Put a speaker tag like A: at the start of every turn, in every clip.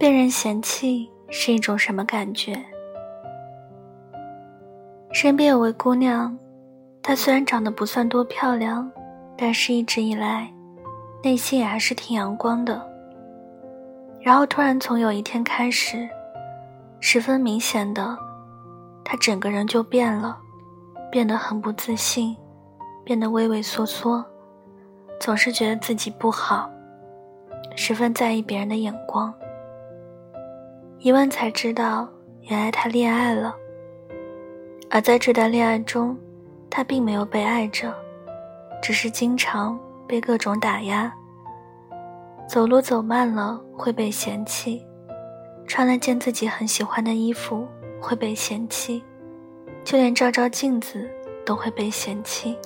A: 被人嫌弃是一种什么感觉？身边有位姑娘，她虽然长得不算多漂亮，但是一直以来，内心也还是挺阳光的。然后突然从有一天开始，十分明显的，她整个人就变了，变得很不自信，变得畏畏缩缩，总是觉得自己不好，十分在意别人的眼光。一问才知道，原来他恋爱了。而在这段恋爱中，他并没有被爱着，只是经常被各种打压。走路走慢了会被嫌弃，穿了件自己很喜欢的衣服会被嫌弃，就连照照镜子都会被嫌弃。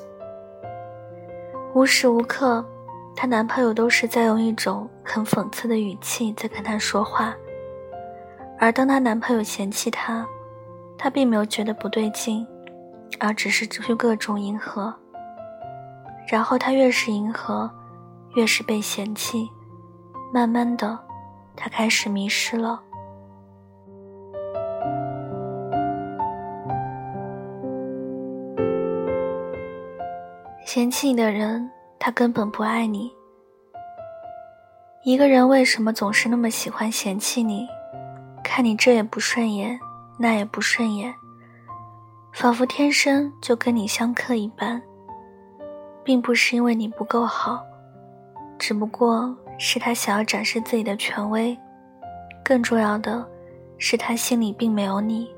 A: 无时无刻，她男朋友都是在用一种很讽刺的语气在跟她说话。而当她男朋友嫌弃她，她并没有觉得不对劲，而只是去各种迎合。然后她越是迎合，越是被嫌弃，慢慢的，她开始迷失了。嫌弃你的人，他根本不爱你。一个人为什么总是那么喜欢嫌弃你？看你这也不顺眼，那也不顺眼，仿佛天生就跟你相克一般。并不是因为你不够好，只不过是他想要展示自己的权威。更重要的是，他心里并没有你。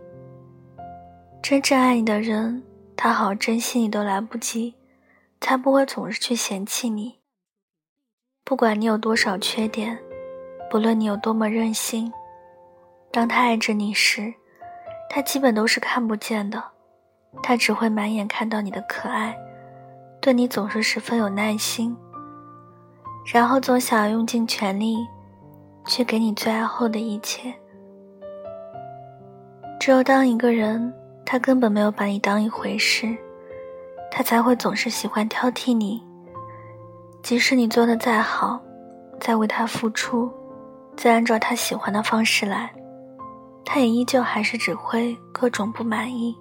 A: 真正爱你的人，他好好珍惜你都来不及，才不会总是去嫌弃你。不管你有多少缺点，不论你有多么任性。当他爱着你时，他基本都是看不见的，他只会满眼看到你的可爱，对你总是十分有耐心，然后总想要用尽全力，去给你最爱后的一切。只有当一个人他根本没有把你当一回事，他才会总是喜欢挑剔你，即使你做的再好，再为他付出，再按照他喜欢的方式来。他也依旧还是只会各种不满意。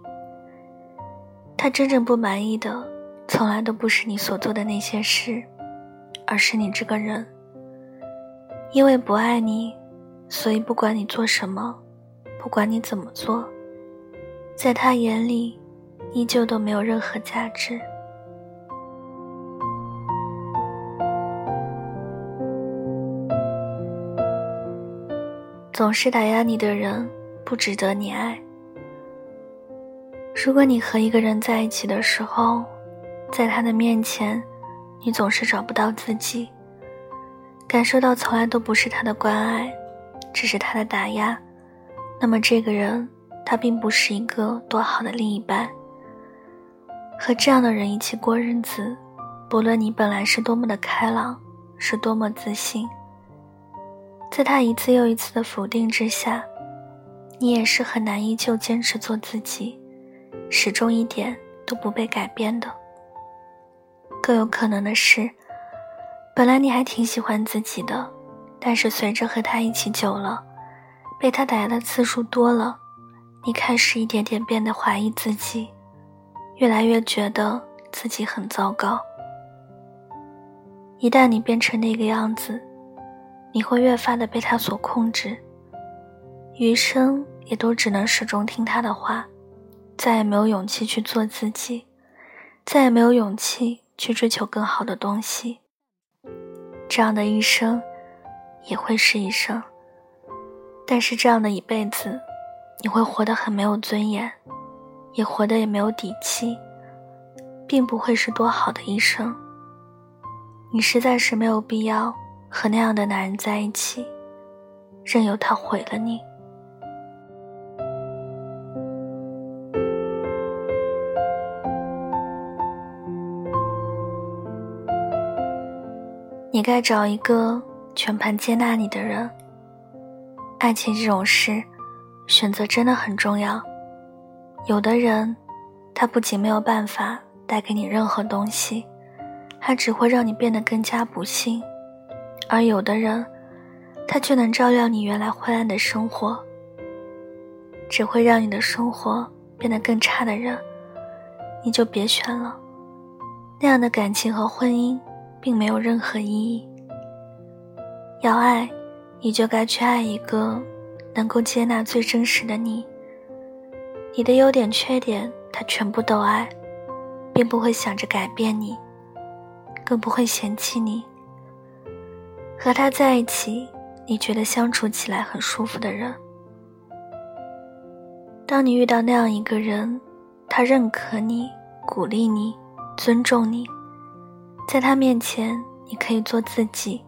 A: 他真正不满意的，从来都不是你所做的那些事，而是你这个人。因为不爱你，所以不管你做什么，不管你怎么做，在他眼里，依旧都没有任何价值。总是打压你的人，不值得你爱。如果你和一个人在一起的时候，在他的面前，你总是找不到自己，感受到从来都不是他的关爱，只是他的打压，那么这个人他并不是一个多好的另一半。和这样的人一起过日子，不论你本来是多么的开朗，是多么自信。在他一次又一次的否定之下，你也是很难依旧坚持做自己，始终一点都不被改变的。更有可能的是，本来你还挺喜欢自己的，但是随着和他一起久了，被他打压的次数多了，你开始一点点变得怀疑自己，越来越觉得自己很糟糕。一旦你变成那个样子，你会越发的被他所控制，余生也都只能始终听他的话，再也没有勇气去做自己，再也没有勇气去追求更好的东西。这样的一生，也会是一生。但是这样的一辈子，你会活得很没有尊严，也活得也没有底气，并不会是多好的一生。你实在是没有必要。和那样的男人在一起，任由他毁了你。你该找一个全盘接纳你的人。爱情这种事，选择真的很重要。有的人，他不仅没有办法带给你任何东西，还只会让你变得更加不幸。而有的人，他却能照亮你原来灰暗的生活。只会让你的生活变得更差的人，你就别选了。那样的感情和婚姻，并没有任何意义。要爱，你就该去爱一个能够接纳最真实的你。你的优点、缺点，他全部都爱，并不会想着改变你，更不会嫌弃你。和他在一起，你觉得相处起来很舒服的人。当你遇到那样一个人，他认可你、鼓励你、尊重你，在他面前你可以做自己，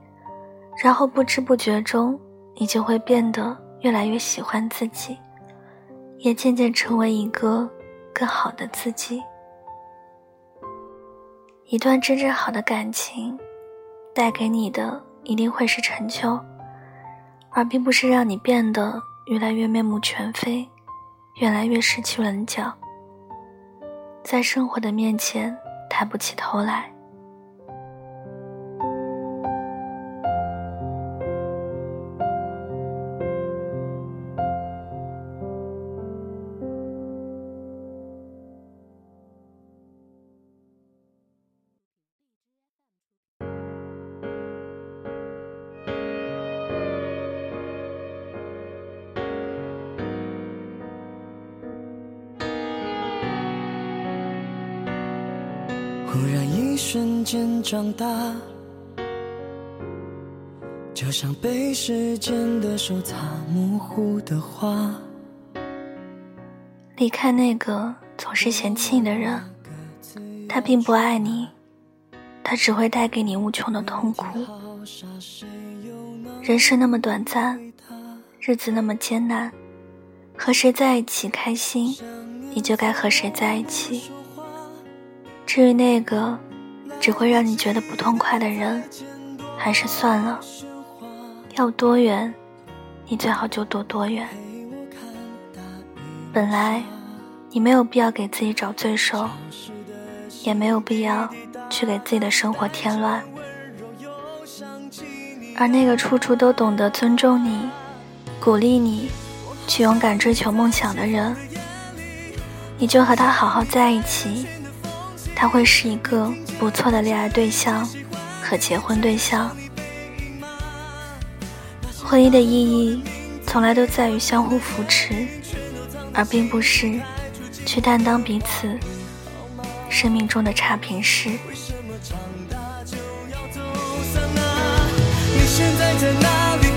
A: 然后不知不觉中，你就会变得越来越喜欢自己，也渐渐成为一个更好的自己。一段真正好的感情，带给你的一定会是成就，而并不是让你变得越来越面目全非。越来越失去棱角，在生活的面前抬不起头来。
B: 忽然一瞬间长大，就像被时间的手擦模糊的画。
A: 离开那个总是嫌弃你的人，他并不爱你，他只会带给你无穷的痛苦。人生那么短暂，日子那么艰难，和谁在一起开心，你就该和谁在一起。至于那个只会让你觉得不痛快的人，还是算了。要多远，你最好就躲多远。本来你没有必要给自己找罪受，也没有必要去给自己的生活添乱。而那个处处都懂得尊重你、鼓励你去勇敢追求梦想的人，你就和他好好在一起。他会是一个不错的恋爱对象和结婚对象。婚姻的意义从来都在于相互扶持，而并不是去担当彼此生命中的差评师。你现在在哪里？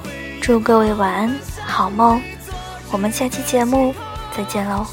A: 祝各位晚安，好梦。我们下期节目再见喽。